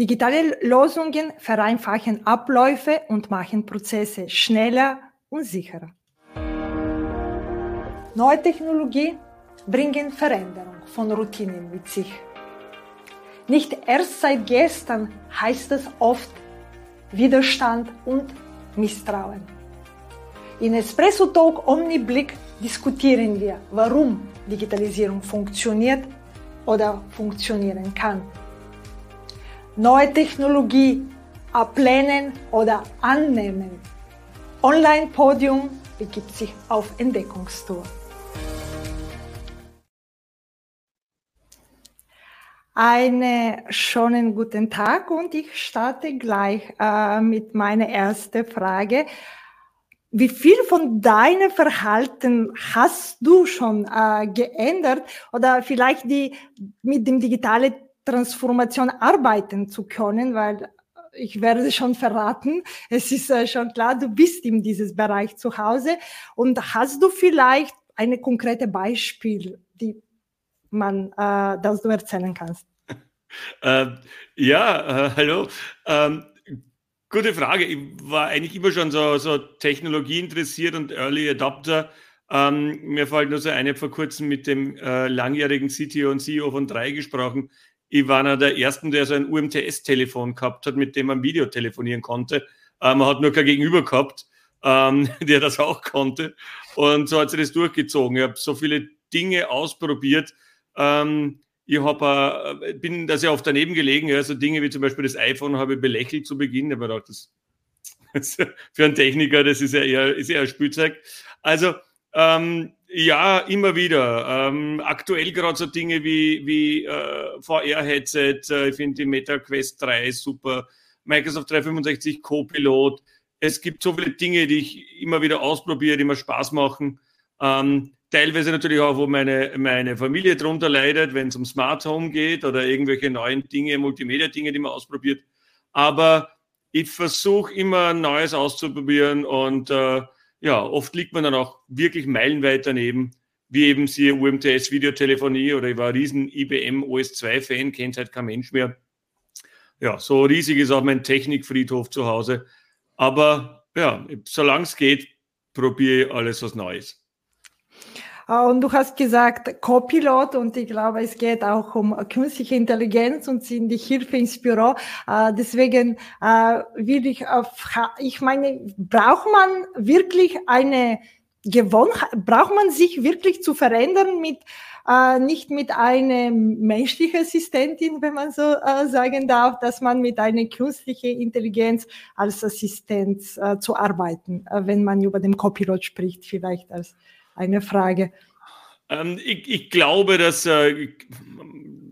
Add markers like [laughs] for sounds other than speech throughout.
Digitale Lösungen vereinfachen Abläufe und machen Prozesse schneller und sicherer. Neue Technologie bringen Veränderung von Routinen mit sich. Nicht erst seit gestern heißt es oft Widerstand und Misstrauen. In Espresso Talk Omniblick diskutieren wir, warum Digitalisierung funktioniert oder funktionieren kann. Neue Technologie ablehnen oder annehmen. Online-Podium begibt sich auf Entdeckungstour. Einen schönen guten Tag und ich starte gleich äh, mit meiner ersten Frage. Wie viel von deinem Verhalten hast du schon äh, geändert oder vielleicht die mit dem digitalen Transformation arbeiten zu können, weil ich werde schon verraten, es ist äh, schon klar, du bist in diesem Bereich zu Hause und hast du vielleicht eine konkrete Beispiel, die man, äh, das du erzählen kannst? [laughs] äh, ja, äh, hallo. Ähm, Gute Frage. Ich war eigentlich immer schon so, so Technologie interessiert und Early Adopter. Ähm, mir fällt nur so eine vor kurzem mit dem äh, langjährigen CTO und CEO von drei gesprochen. Ich war einer der ersten, der so ein UMTS-Telefon gehabt hat, mit dem man Video telefonieren konnte. Äh, man hat nur kein Gegenüber gehabt, ähm, [laughs] der das auch konnte. Und so hat sich das durchgezogen. Ich habe so viele Dinge ausprobiert. Ähm, ich hab, äh, bin da sehr oft daneben gelegen. Ja, so Dinge wie zum Beispiel das iPhone habe ich belächelt zu Beginn. Aber auch das, [laughs] für einen Techniker, das ist ja eher, ist eher Spielzeug. Also, ähm, ja, immer wieder. Ähm, aktuell gerade so Dinge wie, wie äh, VR-Headset. Äh, ich finde die Meta Quest 3 super. Microsoft 365 Copilot. Es gibt so viele Dinge, die ich immer wieder ausprobiere, die mir Spaß machen. Ähm, Teilweise natürlich auch, wo meine, meine Familie drunter leidet, wenn es um Smart Home geht oder irgendwelche neuen Dinge, Multimedia-Dinge, die man ausprobiert. Aber ich versuche immer Neues auszuprobieren und äh, ja, oft liegt man dann auch wirklich meilenweit daneben, wie eben sie UMTS Videotelefonie oder ich war ein riesen IBM OS 2 Fan, kennt halt kein Mensch mehr. Ja, so riesig ist auch mein Technikfriedhof zu Hause. Aber ja, solange es geht, probiere ich alles was Neues. Äh, und du hast gesagt Copilot und ich glaube, es geht auch um künstliche Intelligenz und sind die Hilfe ins Büro. Äh, deswegen äh, will ich, ich meine, braucht man wirklich eine Gewohnheit, braucht man sich wirklich zu verändern mit nicht mit einer menschlichen Assistentin, wenn man so sagen darf, dass man mit einer künstlichen Intelligenz als Assistenz zu arbeiten, wenn man über den Copilot spricht, vielleicht als eine Frage. Ähm, ich, ich, glaube, dass äh,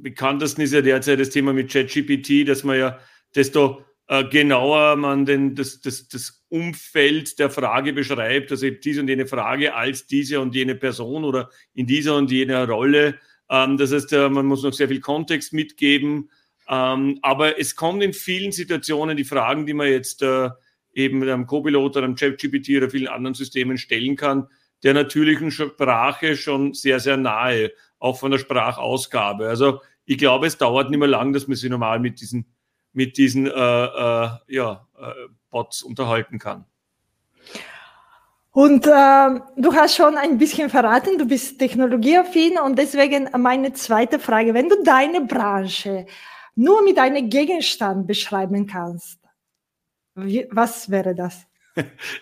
bekanntesten ist ja derzeit das Thema mit ChatGPT, dass man ja desto äh, genauer man den, das, das, das Umfeld der Frage beschreibt, also diese und jene Frage als diese und jene Person oder in dieser und jener Rolle. Ähm, das heißt, äh, man muss noch sehr viel Kontext mitgeben. Ähm, aber es kommt in vielen Situationen die Fragen, die man jetzt äh, eben einem Copilot oder einem ChatGPT oder vielen anderen Systemen stellen kann, der natürlichen Sprache schon sehr, sehr nahe, auch von der Sprachausgabe. Also ich glaube, es dauert nicht mehr lang, dass man sich normal mit diesen, mit diesen äh, äh, ja, äh, Bots unterhalten kann. Und äh, du hast schon ein bisschen verraten, du bist technologieaffin und deswegen meine zweite Frage, wenn du deine Branche nur mit einem Gegenstand beschreiben kannst, wie, was wäre das?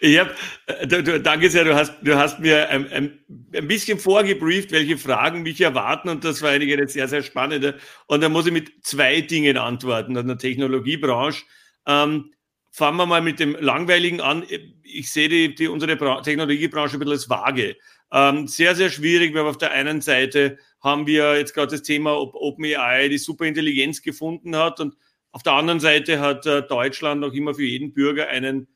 Ich hab, äh, du, du, danke sehr, du hast, du hast mir ein, ein, ein, bisschen vorgebrieft, welche Fragen mich erwarten und das war einige sehr, sehr spannende. Und da muss ich mit zwei Dingen antworten an der Technologiebranche. Ähm, fangen wir mal mit dem Langweiligen an. Ich sehe die, die unsere Bra Technologiebranche ein bisschen als vage. Ähm, sehr, sehr schwierig, weil auf der einen Seite haben wir jetzt gerade das Thema, ob OpenAI die Superintelligenz gefunden hat und auf der anderen Seite hat äh, Deutschland noch immer für jeden Bürger einen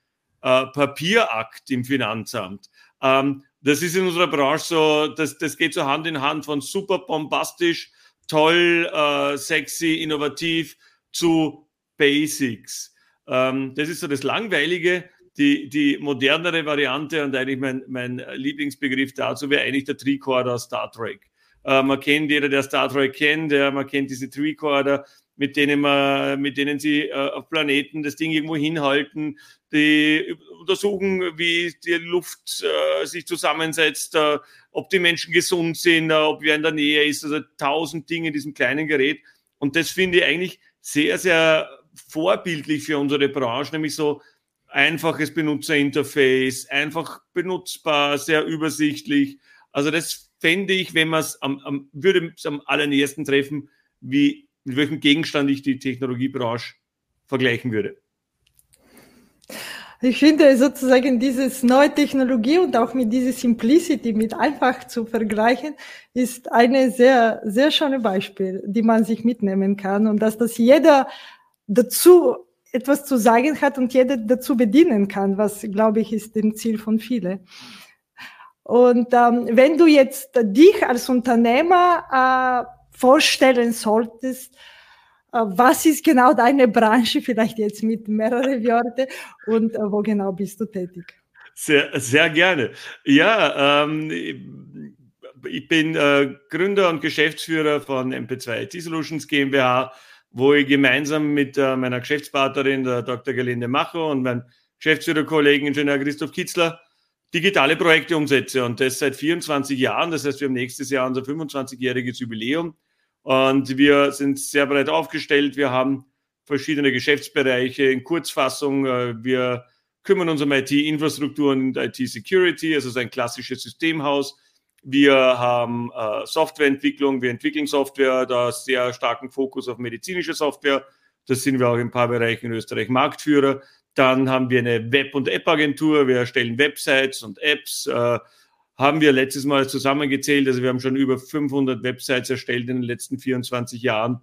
äh, Papierakt im Finanzamt. Ähm, das ist in unserer Branche so, das, das geht so Hand in Hand von super bombastisch, toll, äh, sexy, innovativ zu Basics. Ähm, das ist so das Langweilige. Die, die modernere Variante und eigentlich mein, mein Lieblingsbegriff dazu wäre eigentlich der Tricorder Star Trek. Äh, man kennt jeder, der Star Trek kennt, der, man kennt diese Tricorder, mit denen man, mit denen sie äh, auf Planeten das Ding irgendwo hinhalten, die untersuchen, wie die Luft äh, sich zusammensetzt, äh, ob die Menschen gesund sind, äh, ob wer in der Nähe ist, also tausend Dinge in diesem kleinen Gerät. Und das finde ich eigentlich sehr, sehr vorbildlich für unsere Branche, nämlich so einfaches Benutzerinterface, einfach benutzbar, sehr übersichtlich. Also das fände ich, wenn man es am, am, würde es am allernächsten treffen, wie mit welchem Gegenstand ich die Technologiebranche vergleichen würde. Ich finde sozusagen dieses neue Technologie und auch mit dieser Simplicity, mit einfach zu vergleichen, ist eine sehr, sehr schöne Beispiel, die man sich mitnehmen kann und dass das jeder dazu etwas zu sagen hat und jeder dazu bedienen kann, was, glaube ich, ist dem Ziel von vielen. Und ähm, wenn du jetzt dich als Unternehmer äh, vorstellen solltest, äh, was ist genau deine Branche, vielleicht jetzt mit mehreren Worten und äh, wo genau bist du tätig? Sehr, sehr gerne. Ja, ähm, ich bin äh, Gründer und Geschäftsführer von MP2 IT Solutions GmbH, wo ich gemeinsam mit äh, meiner Geschäftspartnerin, der Dr. Gelinde Macher und meinem Geschäftsführerkollegen Ingenieur Christoph Kitzler digitale Projekte umsetze und das seit 24 Jahren. Das heißt, wir haben nächstes Jahr unser 25-jähriges Jubiläum und wir sind sehr breit aufgestellt. Wir haben verschiedene Geschäftsbereiche in Kurzfassung. Äh, wir kümmern uns um IT-Infrastruktur und IT-Security, also so ein klassisches Systemhaus. Wir haben äh, Softwareentwicklung, wir entwickeln Software, da sehr starken Fokus auf medizinische Software. Das sind wir auch in ein paar Bereichen in Österreich Marktführer. Dann haben wir eine Web- und App-Agentur. Wir erstellen Websites und Apps. Äh, haben wir letztes Mal zusammengezählt. Also wir haben schon über 500 Websites erstellt in den letzten 24 Jahren.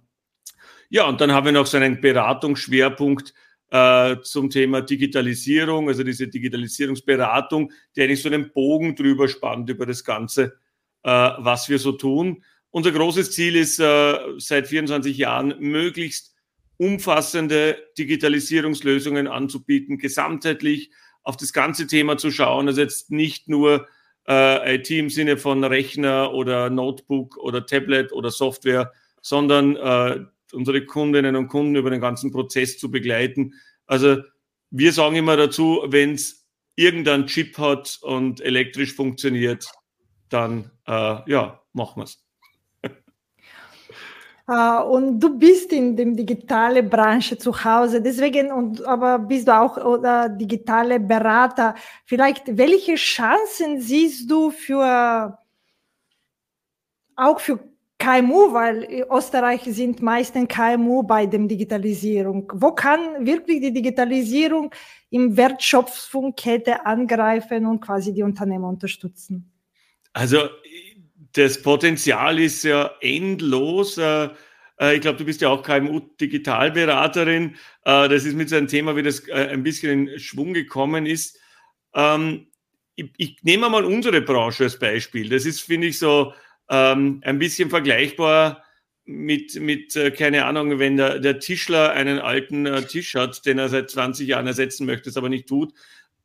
Ja, und dann haben wir noch so einen Beratungsschwerpunkt äh, zum Thema Digitalisierung, also diese Digitalisierungsberatung, die eigentlich so einen Bogen drüber spannt über das Ganze, äh, was wir so tun. Unser großes Ziel ist äh, seit 24 Jahren möglichst umfassende Digitalisierungslösungen anzubieten, gesamtheitlich auf das ganze Thema zu schauen. Also jetzt nicht nur äh, IT im Sinne von Rechner oder Notebook oder Tablet oder Software, sondern äh, unsere Kundinnen und Kunden über den ganzen Prozess zu begleiten. Also wir sagen immer dazu, wenn es irgendeinen Chip hat und elektrisch funktioniert, dann äh, ja, machen wir es. Uh, und du bist in der digitalen Branche zu Hause, deswegen, und, aber bist du auch oder digitale Berater. Vielleicht, welche Chancen siehst du für, auch für KMU, weil Österreich sind meistens KMU bei der Digitalisierung. Wo kann wirklich die Digitalisierung im Wertschöpfungskette angreifen und quasi die Unternehmer unterstützen? Also das Potenzial ist ja endlos. Äh, äh, ich glaube, du bist ja auch KMU-Digitalberaterin. Äh, das ist mit so einem Thema, wie das ein bisschen in Schwung gekommen ist. Ähm, ich, nehme mal unsere Branche als Beispiel. Das ist, finde ich, so ähm, ein bisschen vergleichbar mit, mit keine Ahnung, wenn der, der Tischler einen alten Tisch hat, den er seit 20 Jahren ersetzen möchte, es aber nicht tut.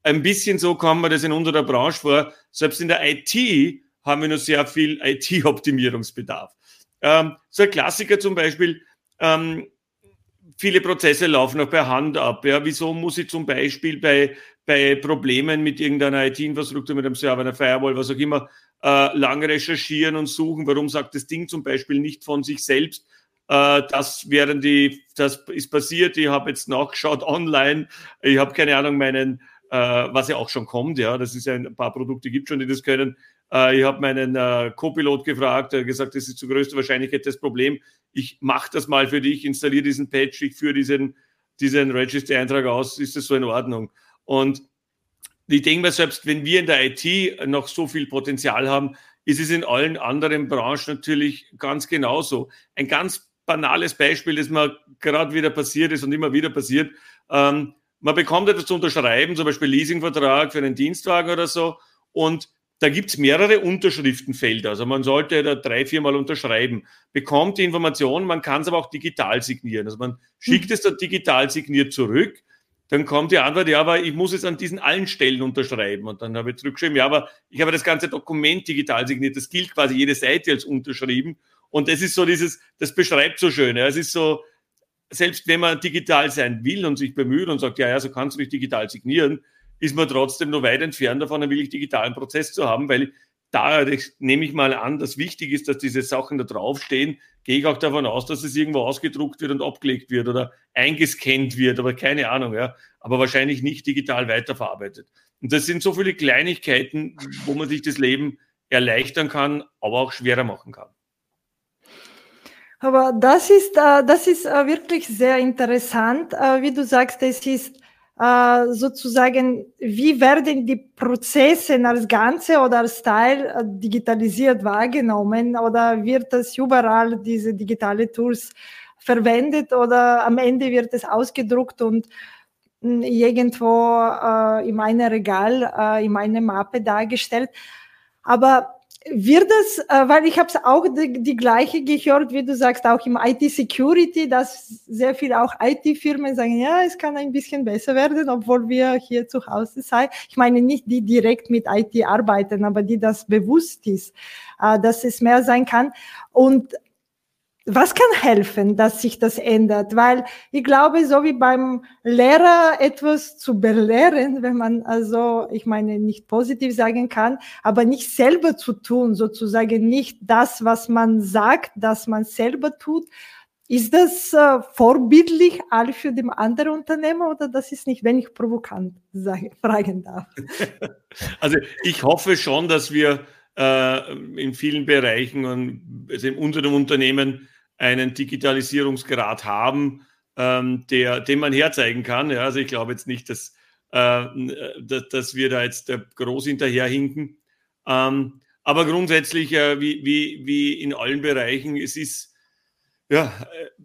Ein bisschen so kommt man das in unserer Branche vor. Selbst in der IT haben wir noch sehr viel IT-Optimierungsbedarf. Ähm, so ein Klassiker zum Beispiel, ähm, viele Prozesse laufen noch per Hand ab. Ja. Wieso muss ich zum Beispiel bei, bei Problemen mit irgendeiner IT-Infrastruktur, mit einem Server, einer Firewall, was auch immer, äh, lange recherchieren und suchen? Warum sagt das Ding zum Beispiel nicht von sich selbst, äh, das wären die, das ist passiert, ich habe jetzt nachgeschaut online, ich habe keine Ahnung, meinen, äh, was ja auch schon kommt, ja, das ist ja ein paar Produkte gibt schon, die das können, äh, ich habe meinen äh, Co-Pilot gefragt, er hat gesagt, das ist zu größter Wahrscheinlichkeit das Problem. Ich mache das mal für dich, installiere diesen Patch, ich führe diesen, diesen Registry-Eintrag aus, ist das so in Ordnung? Und ich denke mir selbst, wenn wir in der IT noch so viel Potenzial haben, ist es in allen anderen Branchen natürlich ganz genauso. Ein ganz banales Beispiel, das mir gerade wieder passiert ist und immer wieder passiert. Ähm, man bekommt etwas zu unterschreiben, zum Beispiel Leasingvertrag für einen Dienstwagen oder so. Und da gibt's mehrere Unterschriftenfelder. Also man sollte da drei, viermal unterschreiben, bekommt die Information, man kann es aber auch digital signieren. Also man schickt mhm. es dann digital signiert zurück. dann kommt die Antwort, ja, aber ich muss es an diesen allen Stellen unterschreiben. Und dann habe ich zurückgeschrieben, ja, aber ich habe das ganze Dokument digital signiert. Das gilt quasi jede Seite als unterschrieben. Und das ist so dieses, das beschreibt so schön. Ja. Es ist so, selbst wenn man digital sein will und sich bemüht und sagt, ja, ja, so kannst du dich digital signieren, ist man trotzdem noch weit entfernt davon, einen wirklich digitalen Prozess zu haben, weil da nehme ich mal an, dass wichtig ist, dass diese Sachen da draufstehen, gehe ich auch davon aus, dass es irgendwo ausgedruckt wird und abgelegt wird oder eingescannt wird, aber keine Ahnung, ja. Aber wahrscheinlich nicht digital weiterverarbeitet. Und das sind so viele Kleinigkeiten, wo man sich das Leben erleichtern kann, aber auch schwerer machen kann. Aber das ist, äh, das ist äh, wirklich sehr interessant. Äh, wie du sagst, es ist sozusagen, wie werden die Prozesse als Ganze oder als Teil äh, digitalisiert wahrgenommen oder wird das überall diese digitale Tools verwendet oder am Ende wird es ausgedruckt und hm, irgendwo äh, in meinem Regal, äh, in meiner Mappe dargestellt. Aber wird es, äh, weil ich habe es auch die, die, gleiche gehört, wie du sagst, auch im IT-Security, dass sehr viele auch IT-Firmen sagen, ja, es kann ein bisschen besser werden, obwohl wir hier zu Hause sein. Ich meine nicht die direkt mit IT arbeiten, aber die das bewusst ist, äh, dass es mehr sein kann. Und was kann helfen, dass sich das ändert? Weil ich glaube, so wie beim Lehrer etwas zu belehren, wenn man also, ich meine, nicht positiv sagen kann, aber nicht selber zu tun, sozusagen nicht das, was man sagt, dass man selber tut. Ist das äh, vorbildlich all für den anderen Unternehmer oder das ist nicht, wenn ich provokant sage, [laughs] fragen darf? [laughs] Also ich hoffe schon, dass wir äh, in vielen Bereichen und also in unserem Unternehmen einen Digitalisierungsgrad haben, ähm, der, den man herzeigen kann. Ja, also ich glaube jetzt nicht, dass, äh, dass, dass, wir da jetzt groß hinterherhinken. Ähm, aber grundsätzlich, äh, wie, wie, wie in allen Bereichen, es ist, ja, äh,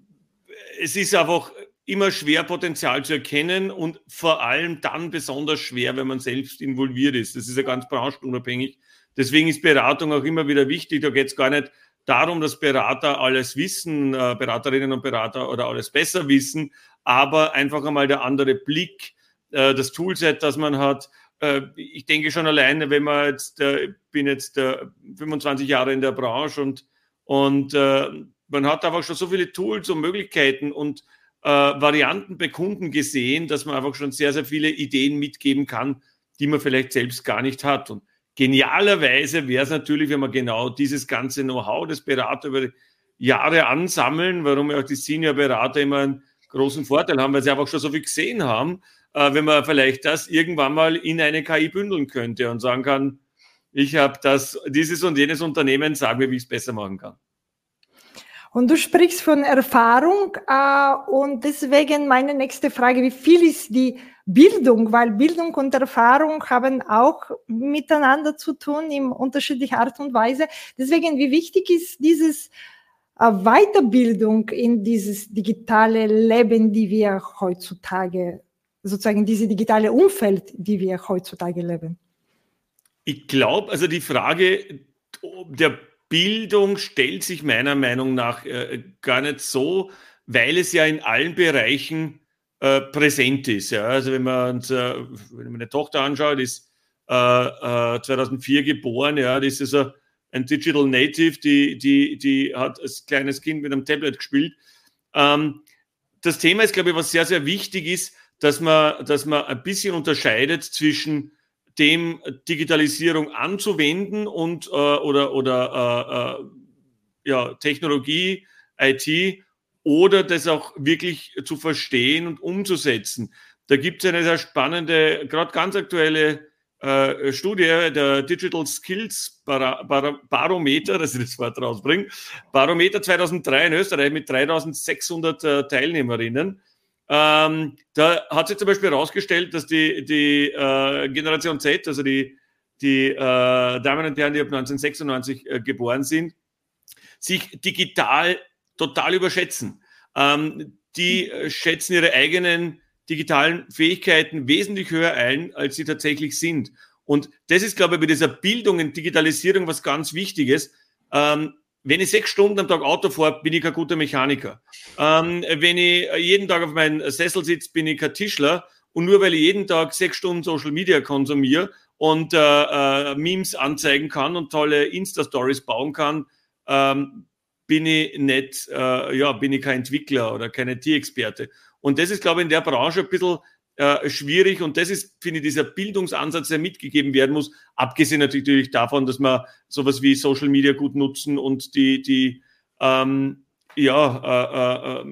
es ist einfach immer schwer, Potenzial zu erkennen und vor allem dann besonders schwer, wenn man selbst involviert ist. Das ist ja ganz branchenunabhängig. Deswegen ist Beratung auch immer wieder wichtig. Da geht es gar nicht darum, dass Berater alles wissen, äh, Beraterinnen und Berater oder alles besser wissen, aber einfach einmal der andere Blick, äh, das Toolset, das man hat. Äh, ich denke schon alleine, wenn man jetzt, ich bin jetzt 25 Jahre in der Branche und, und man hat einfach schon so viele Tools und Möglichkeiten und Varianten bei Kunden gesehen, dass man einfach schon sehr, sehr viele Ideen mitgeben kann, die man vielleicht selbst gar nicht hat. Und Genialerweise wäre es natürlich, wenn man genau dieses ganze Know-how des Berater über Jahre ansammeln, warum ja auch die Senior-Berater immer einen großen Vorteil haben, weil sie einfach schon so viel gesehen haben, äh, wenn man vielleicht das irgendwann mal in eine KI bündeln könnte und sagen kann, ich habe das, dieses und jenes Unternehmen, sag mir, wie ich es besser machen kann. Und du sprichst von Erfahrung äh, und deswegen meine nächste Frage, wie viel ist die Bildung, weil Bildung und Erfahrung haben auch miteinander zu tun in unterschiedlicher Art und Weise. Deswegen, wie wichtig ist dieses äh, Weiterbildung in dieses digitale Leben, die wir heutzutage, sozusagen diese digitale Umfeld, die wir heutzutage leben? Ich glaube, also die Frage der Bildung stellt sich meiner Meinung nach äh, gar nicht so, weil es ja in allen Bereichen äh, präsent ist. Ja. Also wenn man, uns, äh, wenn man meine Tochter anschaut, ist äh, 2004 äh, geboren, ja, das ist also ein Digital Native, die, die, die hat als kleines Kind mit einem Tablet gespielt. Ähm, das Thema ist, glaube ich, was sehr, sehr wichtig ist, dass man, dass man ein bisschen unterscheidet zwischen dem Digitalisierung anzuwenden und äh, oder, oder äh, ja, Technologie, IT oder das auch wirklich zu verstehen und umzusetzen. Da gibt es eine sehr spannende, gerade ganz aktuelle äh, Studie, der Digital Skills Bar Bar Barometer, [laughs] dass ich das Wort rausbringe, Barometer 2003 in Österreich mit 3600 äh, Teilnehmerinnen. Ähm, da hat sich zum Beispiel herausgestellt, dass die, die äh, Generation Z, also die, die äh, Damen und Herren, die ab 1996 äh, geboren sind, sich digital total überschätzen. Ähm, die äh, schätzen ihre eigenen digitalen Fähigkeiten wesentlich höher ein, als sie tatsächlich sind. Und das ist, glaube ich, bei dieser Bildung und Digitalisierung was ganz Wichtiges. Ähm, wenn ich sechs Stunden am Tag Auto fahre, bin ich kein guter Mechaniker. Ähm, wenn ich jeden Tag auf meinem Sessel sitze, bin ich kein Tischler. und nur weil ich jeden Tag sechs Stunden Social Media konsumiere und äh, äh, Memes anzeigen kann und tolle Insta-Stories bauen kann, ähm, bin ich nicht, äh, ja, bin ich kein Entwickler oder keine IT-Experte. Und das ist, glaube ich, in der Branche ein bisschen äh, schwierig. Und das ist, finde ich, dieser Bildungsansatz, der mitgegeben werden muss, abgesehen natürlich davon, dass wir sowas wie Social Media gut nutzen und die, die ähm, ja, äh, äh,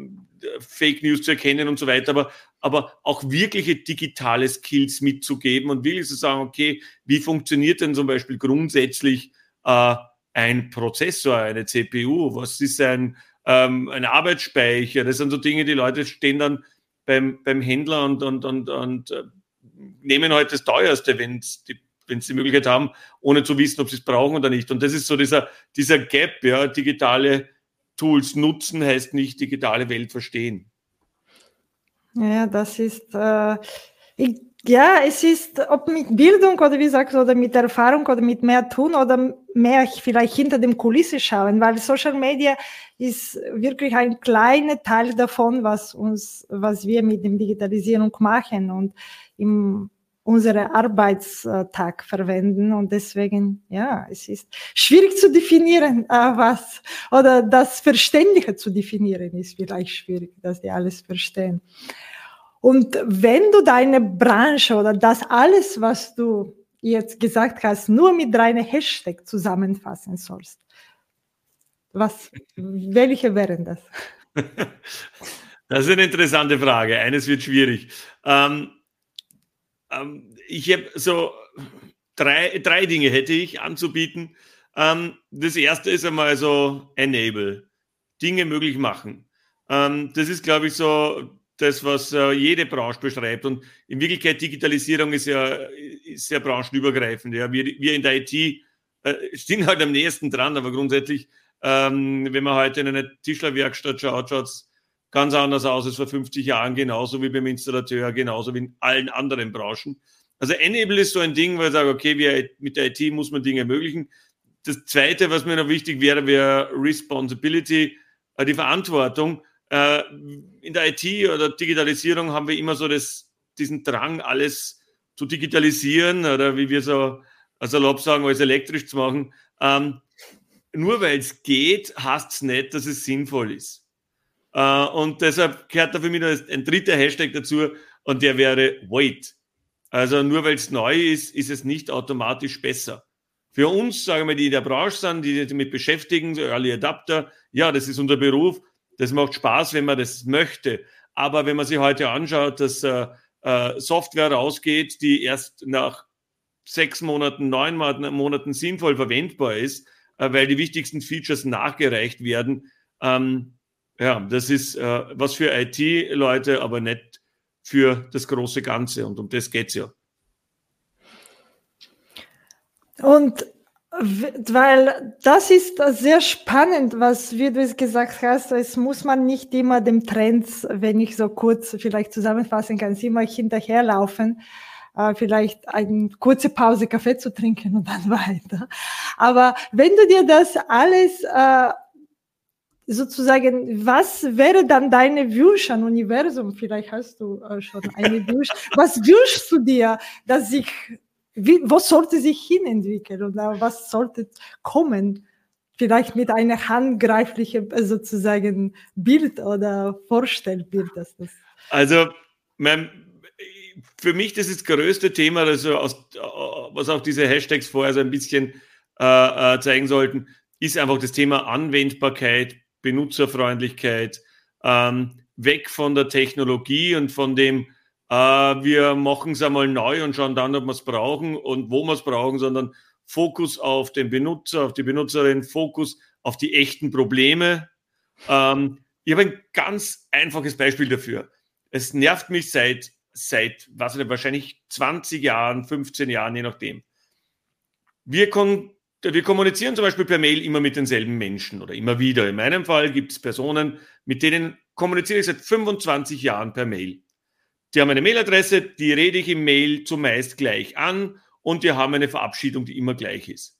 Fake News zu erkennen und so weiter, aber, aber auch wirkliche digitale Skills mitzugeben und wirklich zu sagen, okay, wie funktioniert denn zum Beispiel grundsätzlich äh, ein Prozessor, eine CPU, was ist ein, ähm, ein Arbeitsspeicher, das sind so Dinge, die Leute stehen dann beim, beim Händler und, und, und, und äh, nehmen halt das teuerste, wenn die wenn sie die Möglichkeit haben, ohne zu wissen, ob sie es brauchen oder nicht. Und das ist so dieser, dieser Gap, ja, digitale Tools nutzen heißt nicht digitale Welt verstehen. Ja, das ist, äh, ich, ja, es ist, ob mit Bildung oder wie sagst du, oder mit Erfahrung oder mit mehr tun oder mehr vielleicht hinter dem Kulisse schauen, weil Social Media ist wirklich ein kleiner Teil davon, was uns, was wir mit dem Digitalisierung machen und im unseren Arbeitstag verwenden und deswegen, ja, es ist schwierig zu definieren, äh, was, oder das Verständliche zu definieren ist vielleicht schwierig, dass die alles verstehen. Und wenn du deine Branche oder das alles, was du jetzt gesagt hast, nur mit drei Hashtag zusammenfassen sollst, was, welche wären das? [laughs] Das ist eine interessante Frage. Eines wird schwierig. Ähm, ähm, ich habe so drei, drei Dinge hätte ich anzubieten. Ähm, das erste ist einmal so Enable, Dinge möglich machen. Ähm, das ist, glaube ich, so das, was äh, jede Branche beschreibt. Und in Wirklichkeit, Digitalisierung ist ja, ist ja branchenübergreifend. Ja. Wir, wir in der IT äh, stehen halt am nächsten dran, aber grundsätzlich, ähm, wenn man heute in eine Tischlerwerkstatt schaut, schaut es ganz anders aus als vor 50 Jahren, genauso wie beim Installateur, genauso wie in allen anderen Branchen. Also Enable ist so ein Ding, weil ich sage, okay, wir, mit der IT muss man Dinge ermöglichen. Das Zweite, was mir noch wichtig wäre, wäre Responsibility, äh, die Verantwortung. Äh, in der IT oder Digitalisierung haben wir immer so das, diesen Drang, alles zu digitalisieren oder wie wir so salopp sagen, alles elektrisch zu machen. Ähm, nur weil es geht, heißt es nicht, dass es sinnvoll ist. Äh, und deshalb gehört da für mich noch ein dritter Hashtag dazu und der wäre Wait. Also nur weil es neu ist, ist es nicht automatisch besser. Für uns, sagen wir, die in der Branche sind, die sich damit beschäftigen, so Early Adapter, ja, das ist unser Beruf, das macht Spaß, wenn man das möchte. Aber wenn man sich heute anschaut, dass äh, äh, Software rausgeht, die erst nach sechs Monaten, neun Monaten sinnvoll verwendbar ist, äh, weil die wichtigsten Features nachgereicht werden, ähm, ja, das ist äh, was für IT-Leute, aber nicht für das große Ganze. Und um das geht es ja. Und weil das ist sehr spannend, was wie du es gesagt hast, es muss man nicht immer dem Trends, wenn ich so kurz vielleicht zusammenfassen kann, immer hinterherlaufen, äh, vielleicht eine kurze Pause Kaffee zu trinken und dann [laughs] weiter. Aber wenn du dir das alles äh, sozusagen, was wäre dann deine Wunsch an Universum? Vielleicht hast du äh, schon eine Wunsch. was wünschst du dir, dass sich, wie, wo sollte sich hinentwickeln oder was sollte kommen? Vielleicht mit einer handgreiflichen äh, sozusagen Bild oder Vorstellbild, dass das. Also, mein, für mich das ist das größte Thema, also aus, was auch diese Hashtags vorher so ein bisschen äh, äh zeigen sollten, ist einfach das Thema Anwendbarkeit Benutzerfreundlichkeit, ähm, weg von der Technologie und von dem, äh, wir machen es einmal neu und schauen dann, ob wir es brauchen und wo wir es brauchen, sondern Fokus auf den Benutzer, auf die Benutzerin, Fokus auf die echten Probleme. Ähm, ich habe ein ganz einfaches Beispiel dafür. Es nervt mich seit, seit was nicht, wahrscheinlich 20 Jahren, 15 Jahren, je nachdem. Wir kon wir kommunizieren zum Beispiel per Mail immer mit denselben Menschen oder immer wieder. In meinem Fall gibt es Personen, mit denen kommuniziere ich seit 25 Jahren per Mail. Die haben eine Mailadresse, die rede ich im Mail zumeist gleich an und die haben eine Verabschiedung, die immer gleich ist.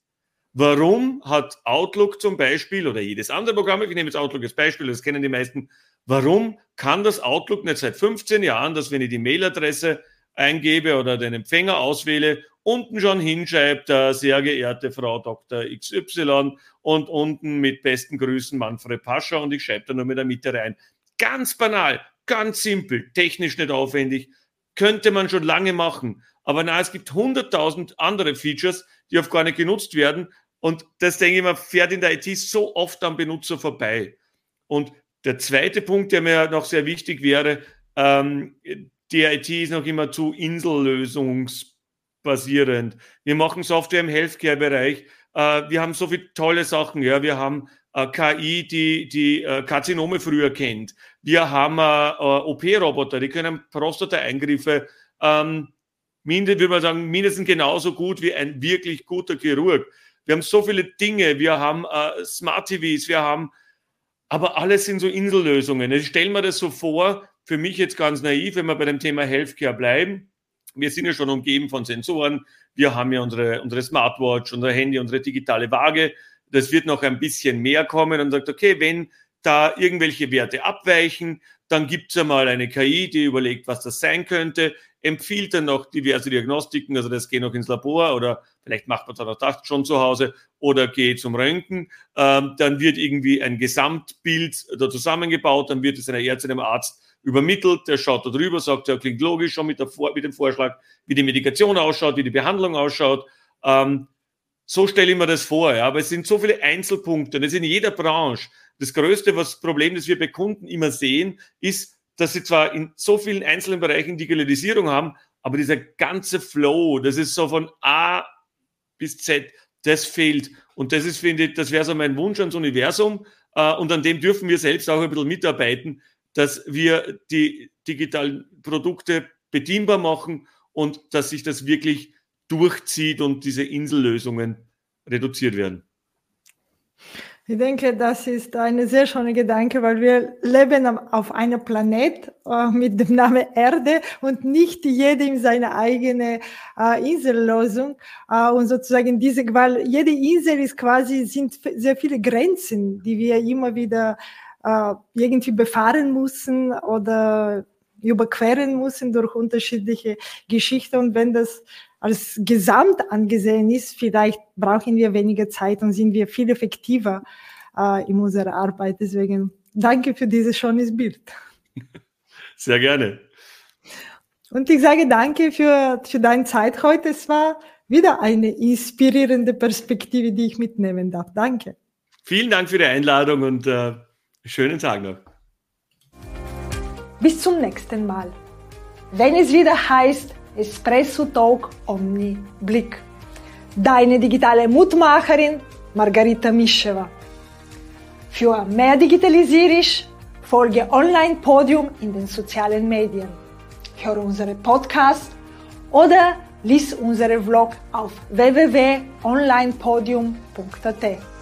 Warum hat Outlook zum Beispiel oder jedes andere Programm, ich nehme jetzt Outlook als Beispiel, das kennen die meisten, warum kann das Outlook nicht seit 15 Jahren, dass wenn ich die Mailadresse eingebe oder den Empfänger auswähle, unten schon hinschreibt, äh, sehr geehrte Frau Dr. XY und unten mit besten Grüßen Manfred Pascha und ich schreibe da nur mit der Mitte rein. Ganz banal, ganz simpel, technisch nicht aufwendig, könnte man schon lange machen. Aber na, es gibt hunderttausend andere Features, die oft gar nicht genutzt werden. Und das, denke ich mal, fährt in der IT so oft am Benutzer vorbei. Und der zweite Punkt, der mir noch sehr wichtig wäre, ähm, die IT ist noch immer zu insellösungsbasierend. Wir machen Software im Healthcare-Bereich. Äh, wir haben so viele tolle Sachen. Ja, wir haben äh, KI, die die äh, Karzinome früher kennt. Wir haben äh, OP-Roboter, die können Prostata-Eingriffe ähm, mindestens, würde man sagen, mindestens genauso gut wie ein wirklich guter Chirurg. Wir haben so viele Dinge, wir haben äh, Smart TVs, wir haben, aber alles sind so Insellösungen. Ich stelle mir das so vor, für mich jetzt ganz naiv, wenn wir bei dem Thema Healthcare bleiben. Wir sind ja schon umgeben von Sensoren. Wir haben ja unsere, unsere Smartwatch, unser Handy, unsere digitale Waage. Das wird noch ein bisschen mehr kommen und sagt, okay, wenn da irgendwelche Werte abweichen, dann gibt es einmal eine KI, die überlegt, was das sein könnte, empfiehlt dann noch diverse Diagnostiken, also das geht noch ins Labor oder vielleicht macht man es auch das schon zu Hause oder geht zum Röntgen. Ähm, dann wird irgendwie ein Gesamtbild da zusammengebaut, dann wird es einer Ärztin, einem Arzt übermittelt, der schaut da drüber, sagt, ja, klingt logisch schon mit, der, mit dem Vorschlag, wie die Medikation ausschaut, wie die Behandlung ausschaut. Ähm, so stelle ich mir das vor, ja. aber es sind so viele Einzelpunkte, das ist in jeder Branche. Das größte was Problem, das wir bei Kunden immer sehen, ist, dass sie zwar in so vielen einzelnen Bereichen Digitalisierung haben, aber dieser ganze Flow, das ist so von A bis Z, das fehlt. Und das ist, finde ich, das wäre so mein Wunsch ans Universum. Äh, und an dem dürfen wir selbst auch ein bisschen mitarbeiten, dass wir die digitalen Produkte bedienbar machen und dass sich das wirklich durchzieht und diese Insellösungen reduziert werden. Ich denke, das ist eine sehr schöne Gedanke, weil wir leben auf einem Planet äh, mit dem Namen Erde und nicht jedem seine eigene äh, Insellösung. Äh, und sozusagen diese, weil jede Insel ist quasi, sind sehr viele Grenzen, die wir immer wieder äh, irgendwie befahren müssen oder überqueren müssen durch unterschiedliche Geschichten. Und wenn das als Gesamt angesehen ist, vielleicht brauchen wir weniger Zeit und sind wir viel effektiver äh, in unserer Arbeit. Deswegen danke für dieses schönes Bild. Sehr gerne. Und ich sage danke für, für deine Zeit heute. Es war wieder eine inspirierende Perspektive, die ich mitnehmen darf. Danke. Vielen Dank für die Einladung und äh, schönen Tag noch. Bis zum nächsten Mal. Wenn es wieder heißt, Espresso Talk Omni Blick. Deine digitale Mutmacherin Margarita Mischewa. Für mehr Digitalisierisch folge Online Podium in den sozialen Medien. Höre unsere Podcast oder lies unsere Vlog auf www.onlinepodium.at.